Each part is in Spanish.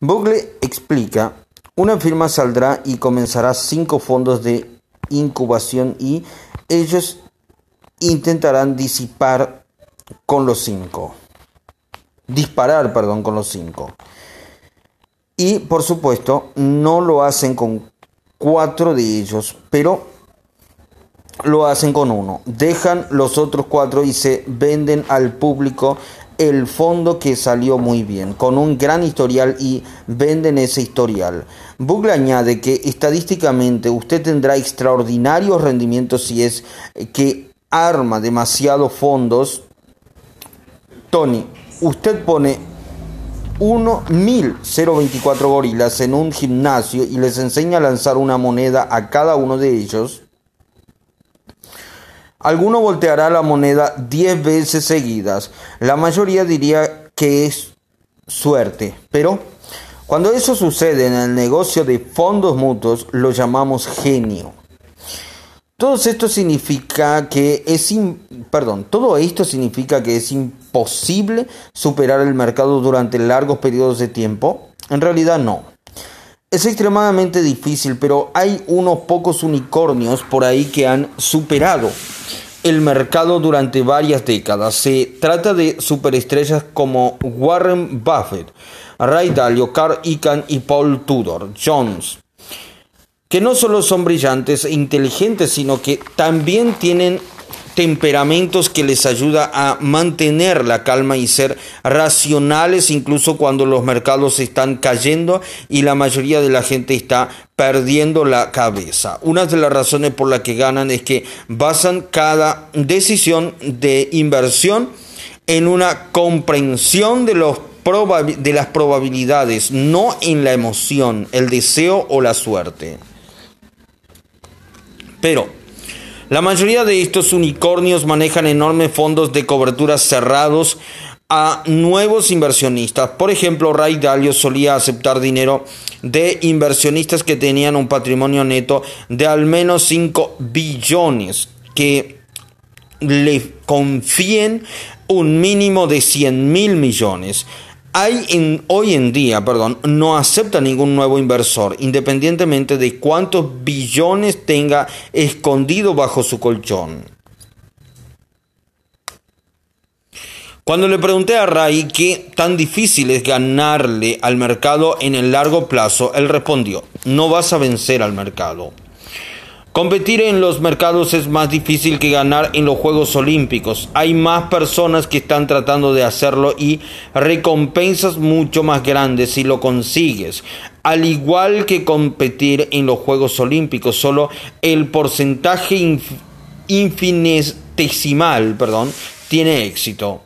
Bugle explica, una firma saldrá y comenzará cinco fondos de incubación y ellos intentarán disipar con los cinco. Disparar, perdón, con los cinco. Y por supuesto, no lo hacen con cuatro de ellos, pero lo hacen con uno. Dejan los otros cuatro y se venden al público el fondo que salió muy bien, con un gran historial y venden ese historial. Bugle añade que estadísticamente usted tendrá extraordinarios rendimientos si es que arma demasiados fondos. Tony, usted pone 1024 gorilas en un gimnasio y les enseña a lanzar una moneda a cada uno de ellos Alguno volteará la moneda 10 veces seguidas. La mayoría diría que es suerte. Pero cuando eso sucede en el negocio de fondos mutuos, lo llamamos genio. Todo esto significa que es perdón, todo esto significa que es imposible superar el mercado durante largos periodos de tiempo. En realidad no. Es extremadamente difícil, pero hay unos pocos unicornios por ahí que han superado el mercado durante varias décadas. Se trata de superestrellas como Warren Buffett, Ray Dalio, Carl Icahn y Paul Tudor Jones, que no solo son brillantes e inteligentes, sino que también tienen temperamentos que les ayuda a mantener la calma y ser racionales incluso cuando los mercados están cayendo y la mayoría de la gente está perdiendo la cabeza. Una de las razones por las que ganan es que basan cada decisión de inversión en una comprensión de los de las probabilidades, no en la emoción, el deseo o la suerte. Pero la mayoría de estos unicornios manejan enormes fondos de cobertura cerrados a nuevos inversionistas. Por ejemplo, Ray Dalio solía aceptar dinero de inversionistas que tenían un patrimonio neto de al menos 5 billones, que le confíen un mínimo de 100 mil millones hay hoy en día, perdón, no acepta ningún nuevo inversor, independientemente de cuántos billones tenga escondido bajo su colchón. Cuando le pregunté a Ray qué tan difícil es ganarle al mercado en el largo plazo, él respondió, no vas a vencer al mercado. Competir en los mercados es más difícil que ganar en los Juegos Olímpicos. Hay más personas que están tratando de hacerlo y recompensas mucho más grandes si lo consigues. Al igual que competir en los Juegos Olímpicos, solo el porcentaje infinitesimal perdón, tiene éxito.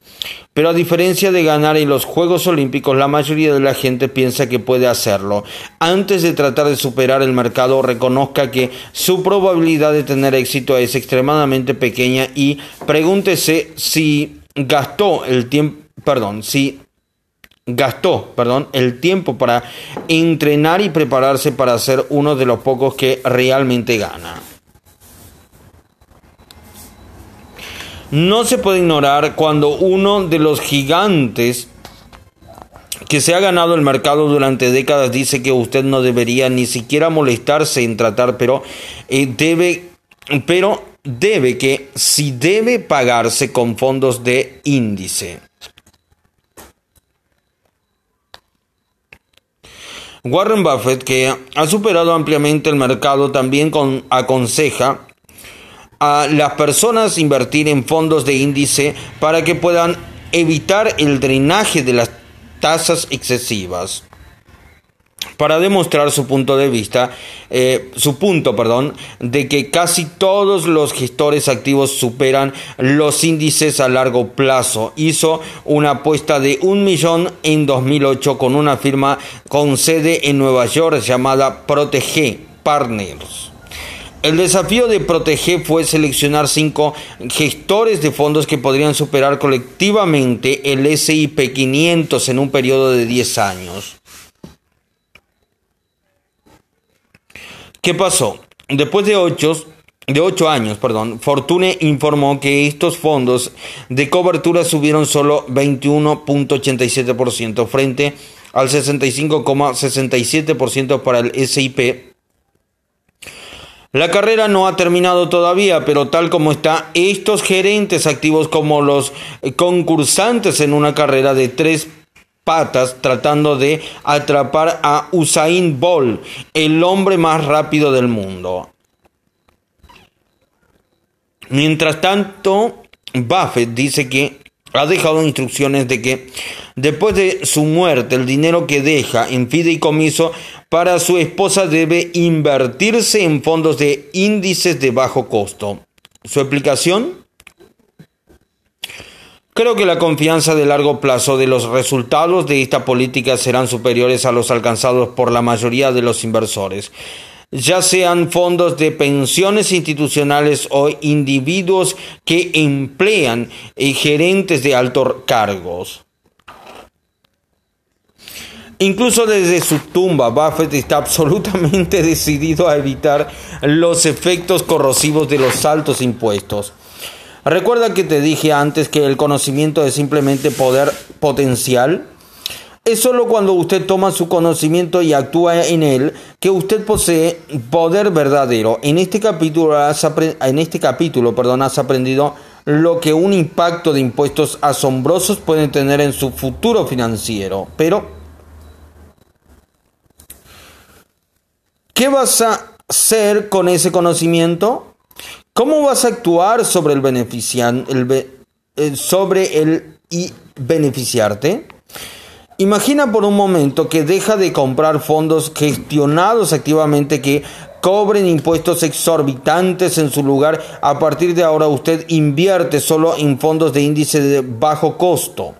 Pero a diferencia de ganar en los Juegos Olímpicos, la mayoría de la gente piensa que puede hacerlo. Antes de tratar de superar el mercado, reconozca que su probabilidad de tener éxito es extremadamente pequeña y pregúntese si gastó el tiempo, perdón, si gastó, perdón, el tiempo para entrenar y prepararse para ser uno de los pocos que realmente gana. No se puede ignorar cuando uno de los gigantes que se ha ganado el mercado durante décadas dice que usted no debería ni siquiera molestarse en tratar, pero eh, debe, pero debe que si debe pagarse con fondos de índice. Warren Buffett, que ha superado ampliamente el mercado, también con, aconseja a las personas invertir en fondos de índice para que puedan evitar el drenaje de las tasas excesivas. Para demostrar su punto de vista, eh, su punto, perdón, de que casi todos los gestores activos superan los índices a largo plazo. Hizo una apuesta de un millón en 2008 con una firma con sede en Nueva York llamada Protege Partners. El desafío de Proteger fue seleccionar cinco gestores de fondos que podrían superar colectivamente el SIP 500 en un periodo de 10 años. ¿Qué pasó? Después de 8, de 8 años, perdón, Fortune informó que estos fondos de cobertura subieron solo 21.87% frente al 65,67% para el SIP. La carrera no ha terminado todavía, pero tal como está, estos gerentes activos como los concursantes en una carrera de tres patas tratando de atrapar a Usain Bolt, el hombre más rápido del mundo. Mientras tanto, Buffett dice que ha dejado instrucciones de que después de su muerte el dinero que deja en fideicomiso para su esposa debe invertirse en fondos de índices de bajo costo. ¿Su explicación? Creo que la confianza de largo plazo de los resultados de esta política serán superiores a los alcanzados por la mayoría de los inversores ya sean fondos de pensiones institucionales o individuos que emplean eh, gerentes de altos cargos. Incluso desde su tumba, Buffett está absolutamente decidido a evitar los efectos corrosivos de los altos impuestos. Recuerda que te dije antes que el conocimiento es simplemente poder potencial. Es solo cuando usted toma su conocimiento y actúa en él que usted posee poder verdadero. En este capítulo has, en este capítulo, has aprendido lo que un impacto de impuestos asombrosos puede tener en su futuro financiero. Pero, ¿qué vas a hacer con ese conocimiento? ¿Cómo vas a actuar sobre el beneficiante, eh, sobre el y beneficiarte? Imagina por un momento que deja de comprar fondos gestionados activamente que cobren impuestos exorbitantes en su lugar. A partir de ahora usted invierte solo en fondos de índice de bajo costo.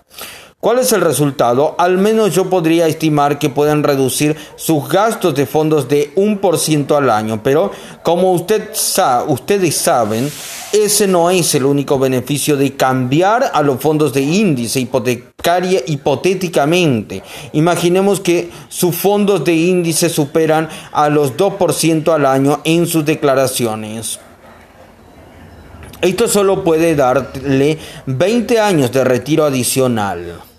¿Cuál es el resultado? Al menos yo podría estimar que pueden reducir sus gastos de fondos de un por ciento al año, pero como usted ustedes saben, ese no es el único beneficio de cambiar a los fondos de índice hipotecaria hipotéticamente. Imaginemos que sus fondos de índice superan a los 2% al año en sus declaraciones. Esto solo puede darle 20 años de retiro adicional.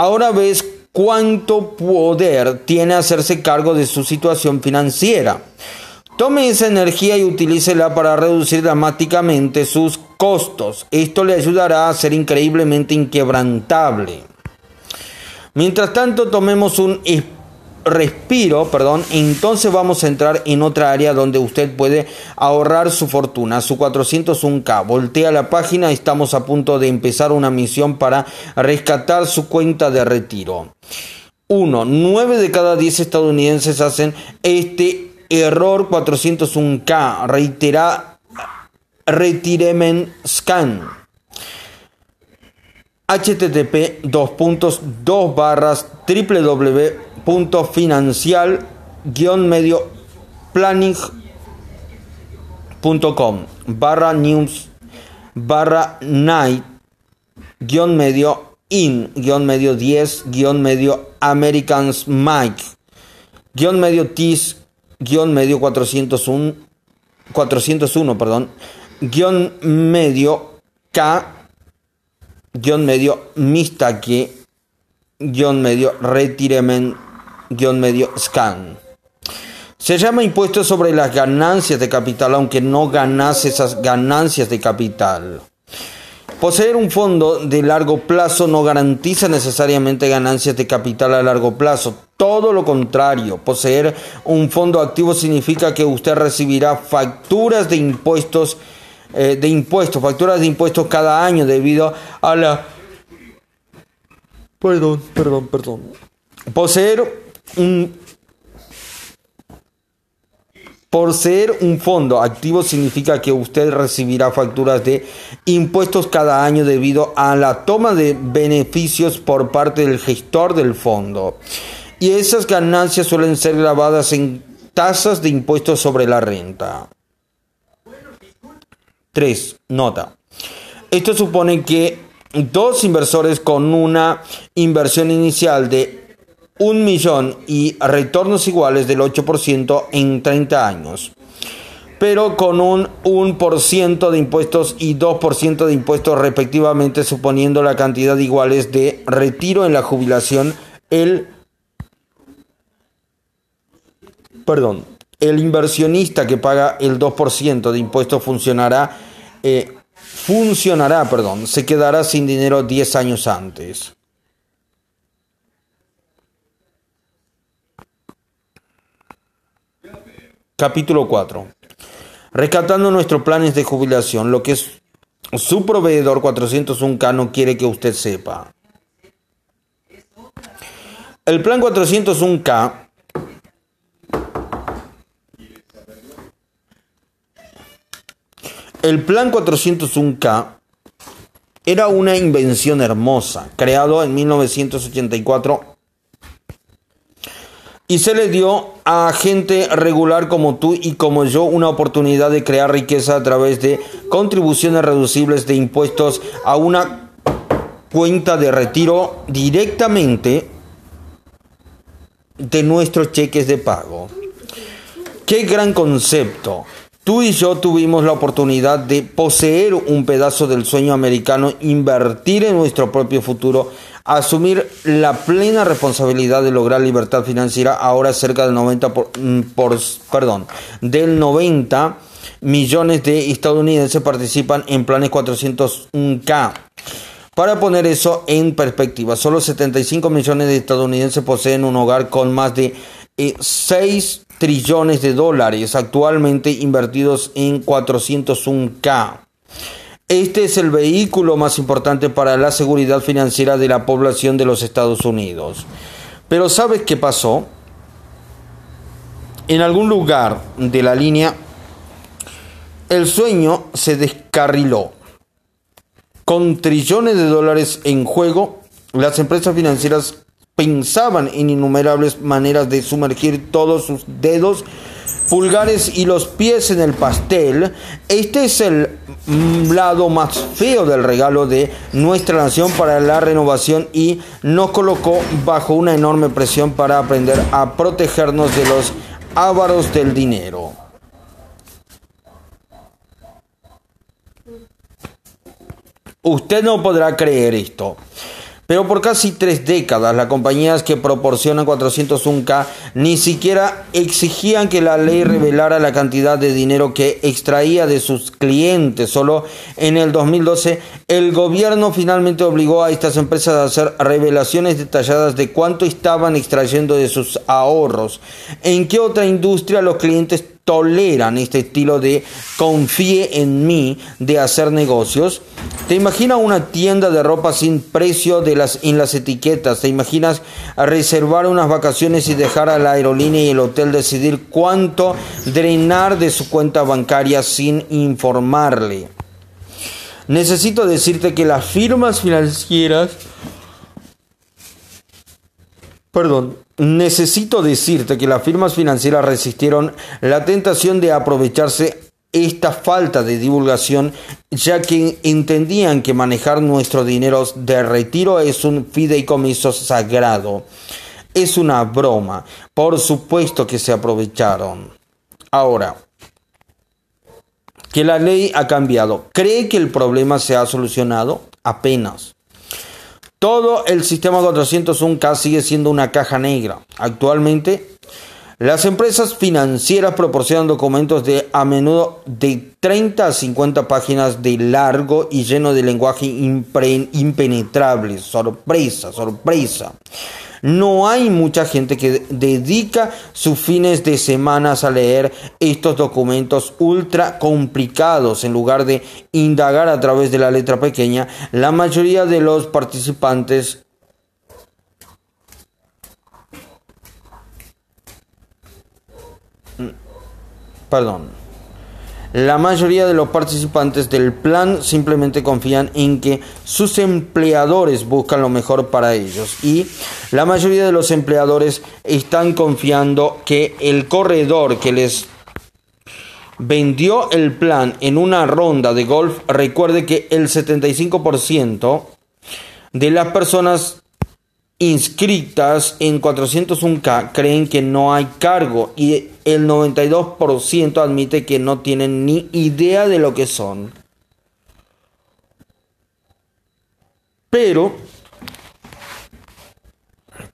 Ahora ves cuánto poder tiene hacerse cargo de su situación financiera. Tome esa energía y utilícela para reducir dramáticamente sus costos. Esto le ayudará a ser increíblemente inquebrantable. Mientras tanto, tomemos un respiro, perdón, entonces vamos a entrar en otra área donde usted puede ahorrar su fortuna, su 401k. Voltea la página, estamos a punto de empezar una misión para rescatar su cuenta de retiro. 1. 9 de cada 10 estadounidenses hacen este error 401k. Reitera Retirement Scan http 2.2 barras www punto financial guion medio planning.com barra news barra night guion medio in guion medio 10 guion medio Americans Mike guion medio tis guion medio 401 401 perdón guion medio K guion medio Mistake guion medio retirement medio scan. Se llama impuesto sobre las ganancias de capital, aunque no ganas esas ganancias de capital. Poseer un fondo de largo plazo no garantiza necesariamente ganancias de capital a largo plazo. Todo lo contrario, poseer un fondo activo significa que usted recibirá facturas de impuestos, eh, de impuestos, facturas de impuestos cada año debido a la... Perdón, perdón, perdón. Poseer por ser un fondo activo significa que usted recibirá facturas de impuestos cada año debido a la toma de beneficios por parte del gestor del fondo. Y esas ganancias suelen ser grabadas en tasas de impuestos sobre la renta. 3. Nota. Esto supone que dos inversores con una inversión inicial de un millón y retornos iguales del 8% en 30 años. pero con un 1% de impuestos y 2% de impuestos respectivamente, suponiendo la cantidad iguales de retiro en la jubilación, el perdón, el inversionista que paga el 2% de impuestos funcionará eh, funcionará, perdón, se quedará sin dinero 10 años antes. Capítulo 4. Rescatando nuestros planes de jubilación, lo que su proveedor 401k no quiere que usted sepa. El plan 401k El plan 401k era una invención hermosa, creado en 1984 y se le dio a gente regular como tú y como yo una oportunidad de crear riqueza a través de contribuciones reducibles de impuestos a una cuenta de retiro directamente de nuestros cheques de pago. Qué gran concepto. Tú y yo tuvimos la oportunidad de poseer un pedazo del sueño americano, invertir en nuestro propio futuro, asumir la plena responsabilidad de lograr libertad financiera. Ahora cerca del 90 mm, por, perdón, del 90 millones de estadounidenses participan en planes 401k. Para poner eso en perspectiva, solo 75 millones de estadounidenses poseen un hogar con más de 6 eh, trillones de dólares actualmente invertidos en 401k. Este es el vehículo más importante para la seguridad financiera de la población de los Estados Unidos. Pero ¿sabes qué pasó? En algún lugar de la línea, el sueño se descarriló. Con trillones de dólares en juego, las empresas financieras pensaban en innumerables maneras de sumergir todos sus dedos, pulgares y los pies en el pastel. Este es el lado más feo del regalo de nuestra nación para la renovación y nos colocó bajo una enorme presión para aprender a protegernos de los ávaros del dinero. Usted no podrá creer esto. Pero por casi tres décadas, las compañías que proporcionan 401k ni siquiera exigían que la ley revelara la cantidad de dinero que extraía de sus clientes. Solo en el 2012, el gobierno finalmente obligó a estas empresas a hacer revelaciones detalladas de cuánto estaban extrayendo de sus ahorros. ¿En qué otra industria los clientes toleran este estilo de confíe en mí de hacer negocios. ¿Te imaginas una tienda de ropa sin precio de las, en las etiquetas? ¿Te imaginas reservar unas vacaciones y dejar a la aerolínea y el hotel decidir cuánto drenar de su cuenta bancaria sin informarle? Necesito decirte que las firmas financieras Perdón, necesito decirte que las firmas financieras resistieron la tentación de aprovecharse esta falta de divulgación, ya que entendían que manejar nuestro dinero de retiro es un fideicomiso sagrado. Es una broma. Por supuesto que se aprovecharon. Ahora, que la ley ha cambiado. ¿Cree que el problema se ha solucionado? Apenas. Todo el sistema 401k sigue siendo una caja negra. Actualmente, las empresas financieras proporcionan documentos de a menudo de 30 a 50 páginas de largo y lleno de lenguaje impenetrable. Sorpresa, sorpresa. No hay mucha gente que dedica sus fines de semanas a leer estos documentos ultra complicados en lugar de indagar a través de la letra pequeña. La mayoría de los participantes perdón la mayoría de los participantes del plan simplemente confían en que sus empleadores buscan lo mejor para ellos y la mayoría de los empleadores están confiando que el corredor que les vendió el plan en una ronda de golf, recuerde que el 75% de las personas inscritas en 401k creen que no hay cargo y el 92% admite que no tienen ni idea de lo que son. Pero,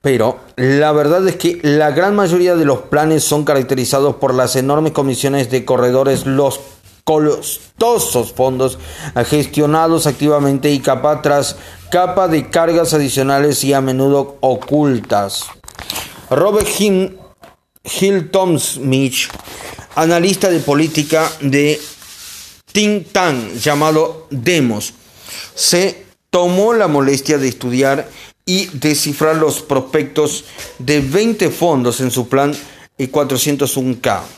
pero la verdad es que la gran mayoría de los planes son caracterizados por las enormes comisiones de corredores, los costosos fondos gestionados activamente y capa tras capa de cargas adicionales y a menudo ocultas. Robert Hilton Smith, analista de política de think tank llamado Demos, se tomó la molestia de estudiar y descifrar los prospectos de 20 fondos en su plan 401k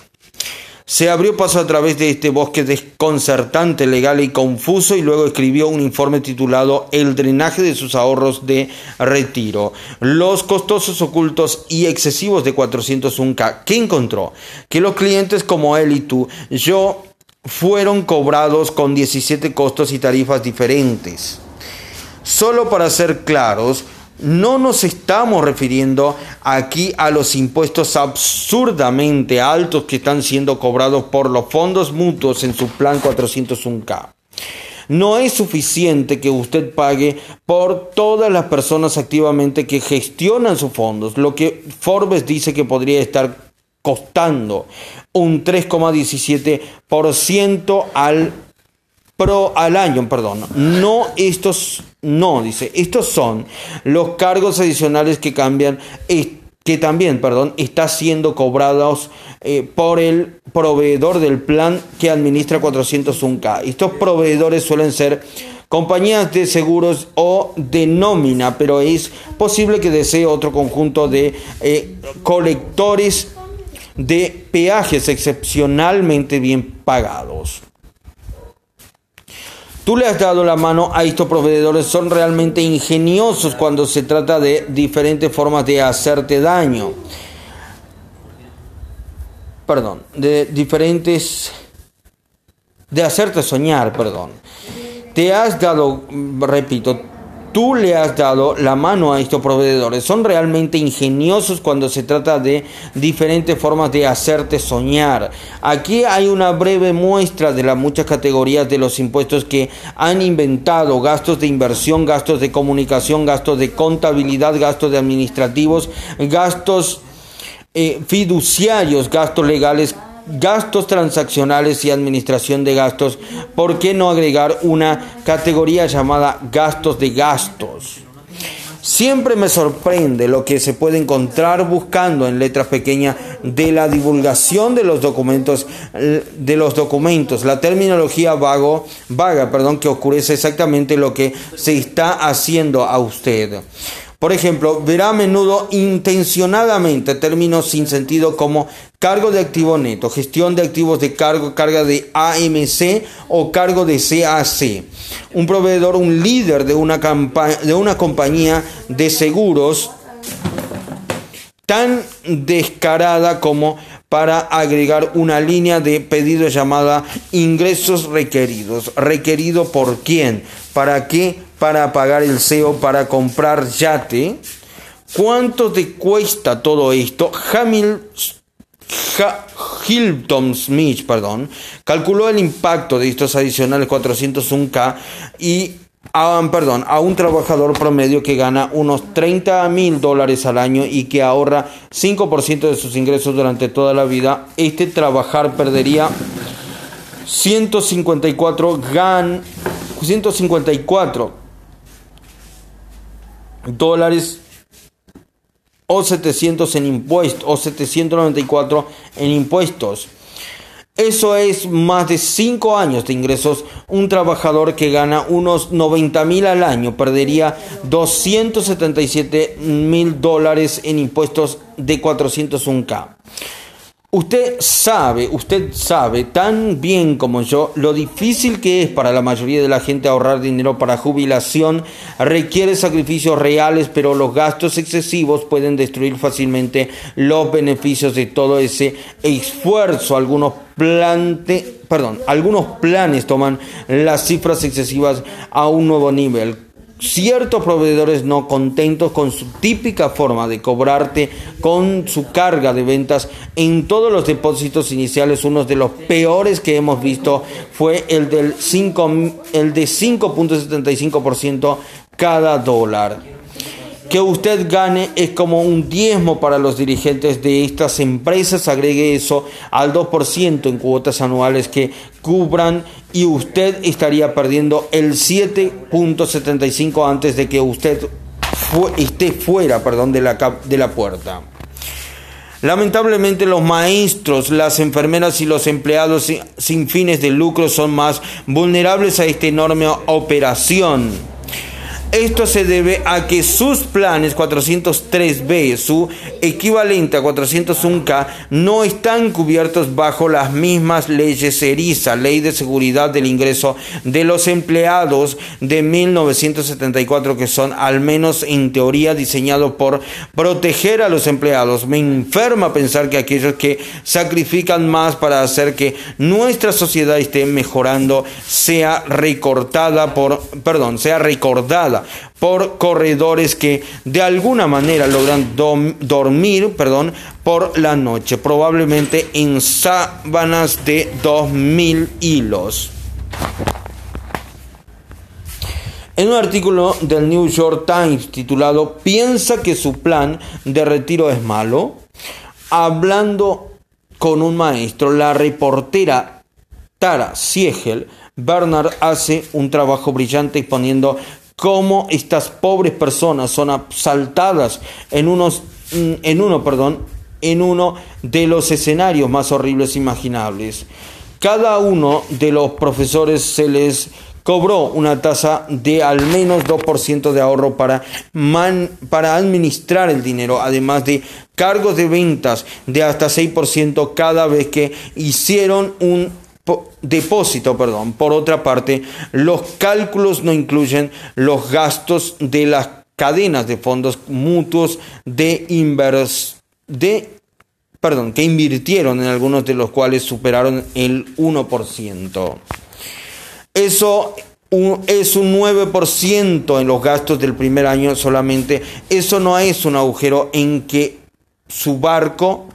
se abrió paso a través de este bosque desconcertante, legal y confuso y luego escribió un informe titulado El drenaje de sus ahorros de retiro. Los costosos ocultos y excesivos de 401k. ¿Qué encontró? Que los clientes como él y tú, yo, fueron cobrados con 17 costos y tarifas diferentes. Solo para ser claros, no nos estamos refiriendo aquí a los impuestos absurdamente altos que están siendo cobrados por los fondos mutuos en su plan 401k. No es suficiente que usted pague por todas las personas activamente que gestionan sus fondos, lo que Forbes dice que podría estar costando un 3,17% al pro al año, perdón. No estos, no, dice, estos son los cargos adicionales que cambian, que también, perdón, está siendo cobrados eh, por el proveedor del plan que administra 401k. Estos proveedores suelen ser compañías de seguros o de nómina, pero es posible que desee otro conjunto de eh, colectores de peajes excepcionalmente bien pagados. Tú le has dado la mano a estos proveedores, son realmente ingeniosos cuando se trata de diferentes formas de hacerte daño. Perdón, de diferentes... de hacerte soñar, perdón. Te has dado, repito, tú le has dado la mano a estos proveedores. Son realmente ingeniosos cuando se trata de diferentes formas de hacerte soñar. Aquí hay una breve muestra de las muchas categorías de los impuestos que han inventado. Gastos de inversión, gastos de comunicación, gastos de contabilidad, gastos de administrativos, gastos eh, fiduciarios, gastos legales gastos transaccionales y administración de gastos, ¿por qué no agregar una categoría llamada gastos de gastos? Siempre me sorprende lo que se puede encontrar buscando en letras pequeñas de la divulgación de los documentos, de los documentos, la terminología vago, vaga, perdón, que oscurece exactamente lo que se está haciendo a usted. Por ejemplo, verá a menudo intencionadamente términos sin sentido como cargo de activo neto, gestión de activos de cargo, carga de AMC o cargo de CAC. Un proveedor, un líder de una, de una compañía de seguros tan descarada como para agregar una línea de pedido llamada ingresos requeridos. ¿Requerido por quién? ¿Para qué? Para pagar el SEO, para comprar yate. ¿Cuánto te cuesta todo esto? Hamil, Hilton Smith, perdón, calculó el impacto de estos adicionales 401k y a, perdón, a un trabajador promedio que gana unos 30 mil dólares al año y que ahorra 5% de sus ingresos durante toda la vida, este trabajar perdería 154 gan 154 dólares o 700 en impuestos o 794 en impuestos. Eso es más de 5 años de ingresos. Un trabajador que gana unos 90 mil al año perdería 277 mil dólares en impuestos de 401k. Usted sabe, usted sabe tan bien como yo lo difícil que es para la mayoría de la gente ahorrar dinero para jubilación. Requiere sacrificios reales, pero los gastos excesivos pueden destruir fácilmente los beneficios de todo ese esfuerzo. Algunos, plante, perdón, algunos planes toman las cifras excesivas a un nuevo nivel ciertos proveedores no contentos con su típica forma de cobrarte con su carga de ventas en todos los depósitos iniciales, uno de los peores que hemos visto fue el, del 5, el de 5.75% cada dólar que usted gane es como un diezmo para los dirigentes de estas empresas. Agregue eso al 2% en cuotas anuales que cubran y usted estaría perdiendo el 7.75 antes de que usted esté fuera perdón, de, la, de la puerta. Lamentablemente los maestros, las enfermeras y los empleados sin fines de lucro son más vulnerables a esta enorme operación. Esto se debe a que sus planes 403B, su equivalente a 401K, no están cubiertos bajo las mismas leyes ERISA, Ley de Seguridad del Ingreso de los Empleados de 1974, que son al menos en teoría diseñados por proteger a los empleados. Me enferma pensar que aquellos que sacrifican más para hacer que nuestra sociedad esté mejorando sea recortada por, perdón, sea recordada por corredores que de alguna manera logran dormir perdón, por la noche, probablemente en sábanas de 2000 hilos. En un artículo del New York Times titulado ¿Piensa que su plan de retiro es malo? Hablando con un maestro, la reportera Tara Siegel Bernard hace un trabajo brillante exponiendo cómo estas pobres personas son asaltadas en, unos, mm, en uno, perdón, en uno de los escenarios más horribles imaginables. Cada uno de los profesores se les cobró una tasa de al menos 2% de ahorro para, para administrar el dinero, además de cargos de ventas de hasta 6% cada vez que hicieron un depósito, perdón. Por otra parte, los cálculos no incluyen los gastos de las cadenas de fondos mutuos de invers de perdón, que invirtieron en algunos de los cuales superaron el 1%. Eso es un 9% en los gastos del primer año solamente. Eso no es un agujero en que su barco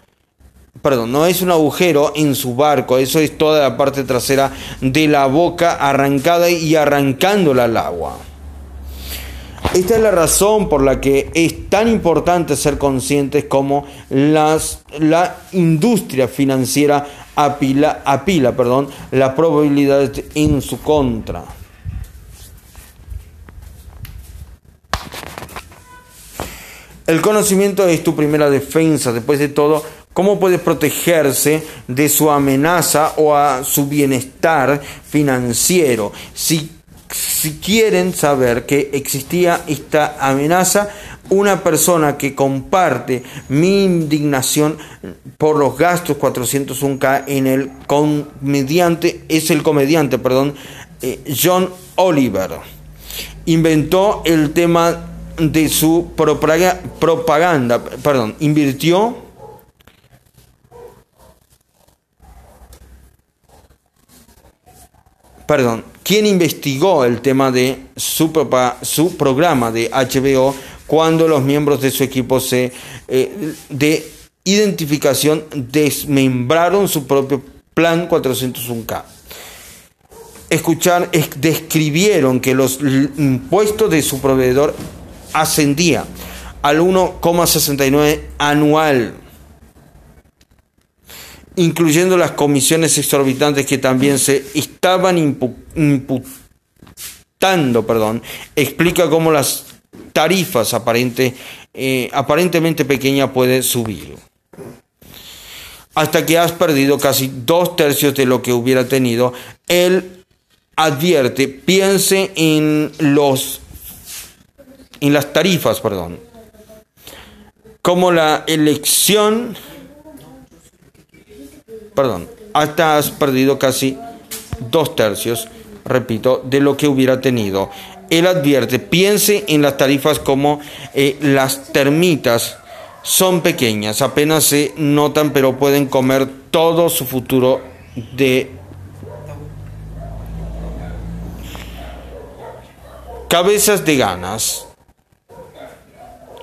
perdón, no es un agujero en su barco, eso es toda la parte trasera de la boca arrancada y arrancándola al agua. Esta es la razón por la que es tan importante ser conscientes como las, la industria financiera apila, apila perdón, la probabilidad en su contra. El conocimiento es tu primera defensa. Después de todo, ¿Cómo puede protegerse de su amenaza o a su bienestar financiero? Si, si quieren saber que existía esta amenaza, una persona que comparte mi indignación por los gastos 401k en el comediante, es el comediante, perdón, eh, John Oliver. Inventó el tema de su propaganda, perdón, invirtió perdón, quien investigó el tema de su, programa de HBO cuando los miembros de su equipo eh, de identificación desmembraron su propio plan 401k. Escuchar, describieron que los impuestos de su proveedor ascendía al 1,69 anual incluyendo las comisiones exorbitantes que también se estaban imputando, perdón, explica cómo las tarifas eh, aparentemente pequeñas pueden subir. Hasta que has perdido casi dos tercios de lo que hubiera tenido, él advierte, piense en los en las tarifas, perdón, como la elección perdón, hasta has perdido casi dos tercios, repito, de lo que hubiera tenido. Él advierte, piense en las tarifas como eh, las termitas son pequeñas, apenas se notan, pero pueden comer todo su futuro de cabezas de ganas,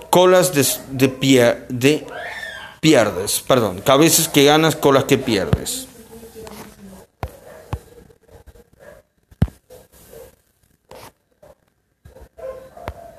colas de, de, pier- de pierdes, perdón, cabezas que ganas, colas que pierdes.